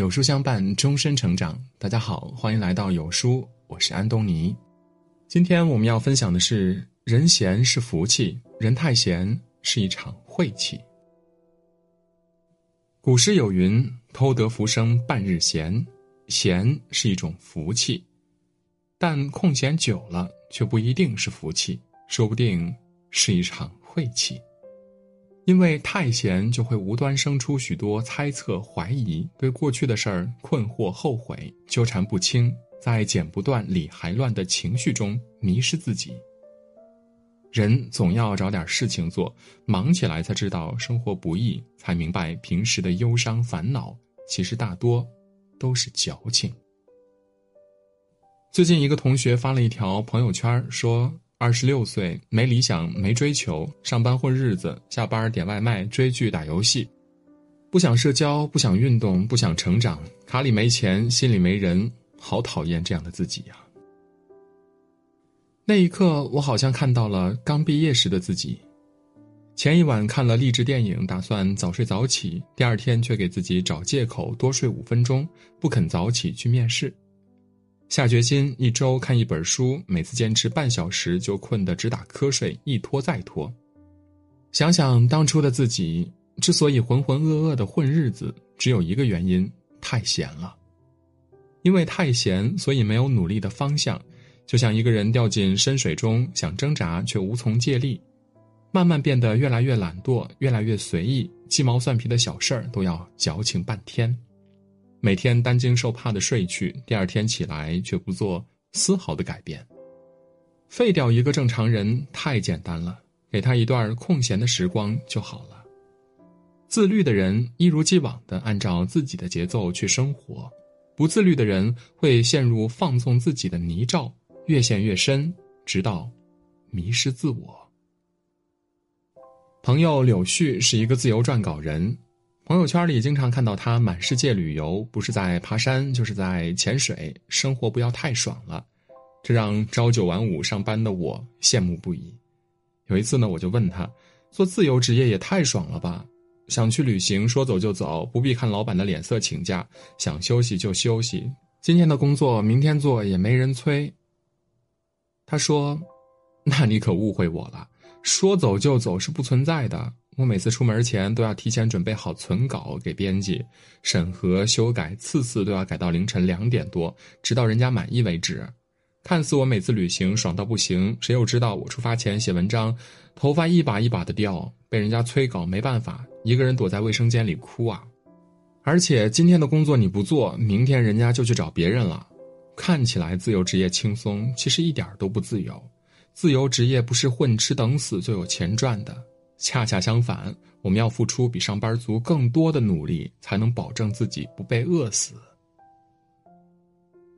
有书相伴，终身成长。大家好，欢迎来到有书，我是安东尼。今天我们要分享的是：人闲是福气，人太闲是一场晦气。古诗有云：“偷得浮生半日闲。”闲是一种福气，但空闲久了却不一定是福气，说不定是一场晦气。因为太闲，就会无端生出许多猜测、怀疑，对过去的事儿困惑、后悔，纠缠不清，在剪不断、理还乱的情绪中迷失自己。人总要找点事情做，忙起来才知道生活不易，才明白平时的忧伤、烦恼其实大多都是矫情。最近，一个同学发了一条朋友圈，说。二十六岁，没理想，没追求，上班混日子，下班点外卖，追剧，打游戏，不想社交，不想运动，不想成长，卡里没钱，心里没人，好讨厌这样的自己呀！那一刻，我好像看到了刚毕业时的自己。前一晚看了励志电影，打算早睡早起，第二天却给自己找借口多睡五分钟，不肯早起去面试。下决心一周看一本书，每次坚持半小时就困得直打瞌睡，一拖再拖。想想当初的自己，之所以浑浑噩噩的混日子，只有一个原因：太闲了。因为太闲，所以没有努力的方向，就像一个人掉进深水中，想挣扎却无从借力，慢慢变得越来越懒惰，越来越随意，鸡毛蒜皮的小事儿都要矫情半天。每天担惊受怕的睡去，第二天起来却不做丝毫的改变。废掉一个正常人太简单了，给他一段空闲的时光就好了。自律的人一如既往的按照自己的节奏去生活，不自律的人会陷入放纵自己的泥沼，越陷越深，直到迷失自我。朋友柳絮是一个自由撰稿人。朋友圈里经常看到他满世界旅游，不是在爬山就是在潜水，生活不要太爽了，这让朝九晚五上班的我羡慕不已。有一次呢，我就问他，做自由职业也太爽了吧？想去旅行说走就走，不必看老板的脸色请假，想休息就休息，今天的工作明天做也没人催。他说：“那你可误会我了，说走就走是不存在的。”我每次出门前都要提前准备好存稿给编辑审核修改，次次都要改到凌晨两点多，直到人家满意为止。看似我每次旅行爽到不行，谁又知道我出发前写文章，头发一把一把的掉，被人家催稿，没办法，一个人躲在卫生间里哭啊。而且今天的工作你不做，明天人家就去找别人了。看起来自由职业轻松，其实一点都不自由。自由职业不是混吃等死就有钱赚的。恰恰相反，我们要付出比上班族更多的努力，才能保证自己不被饿死。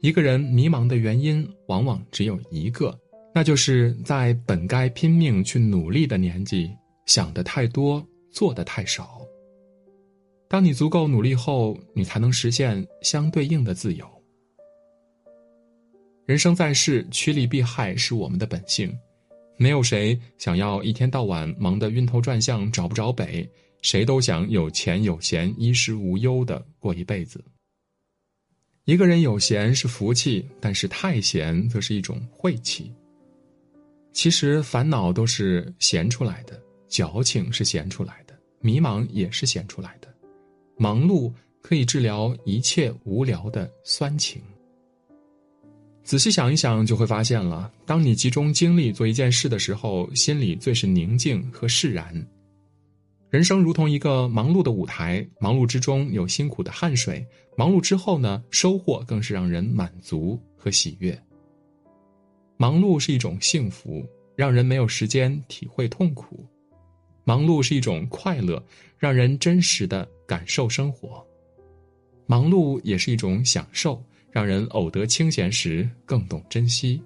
一个人迷茫的原因往往只有一个，那就是在本该拼命去努力的年纪，想的太多，做的太少。当你足够努力后，你才能实现相对应的自由。人生在世，趋利避害是我们的本性。没有谁想要一天到晚忙得晕头转向找不着北，谁都想有钱有闲衣食无忧的过一辈子。一个人有闲是福气，但是太闲则是一种晦气。其实烦恼都是闲出来的，矫情是闲出来的，迷茫也是闲出来的。忙碌可以治疗一切无聊的酸情。仔细想一想，就会发现了。当你集中精力做一件事的时候，心里最是宁静和释然。人生如同一个忙碌的舞台，忙碌之中有辛苦的汗水，忙碌之后呢，收获更是让人满足和喜悦。忙碌是一种幸福，让人没有时间体会痛苦；忙碌是一种快乐，让人真实的感受生活；忙碌也是一种享受。让人偶得清闲时更懂珍惜。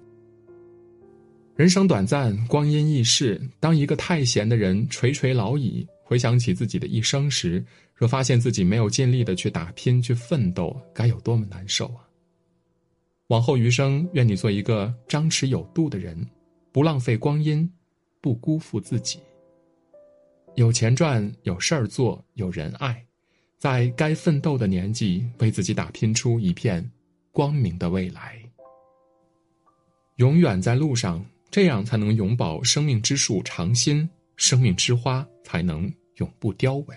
人生短暂，光阴易逝。当一个太闲的人垂垂老矣，回想起自己的一生时，若发现自己没有尽力的去打拼、去奋斗，该有多么难受啊！往后余生，愿你做一个张弛有度的人，不浪费光阴，不辜负自己。有钱赚，有事儿做，有人爱，在该奋斗的年纪，为自己打拼出一片光明的未来。永远在路上，这样才能永葆生命之树常新，生命之花才能永不凋萎。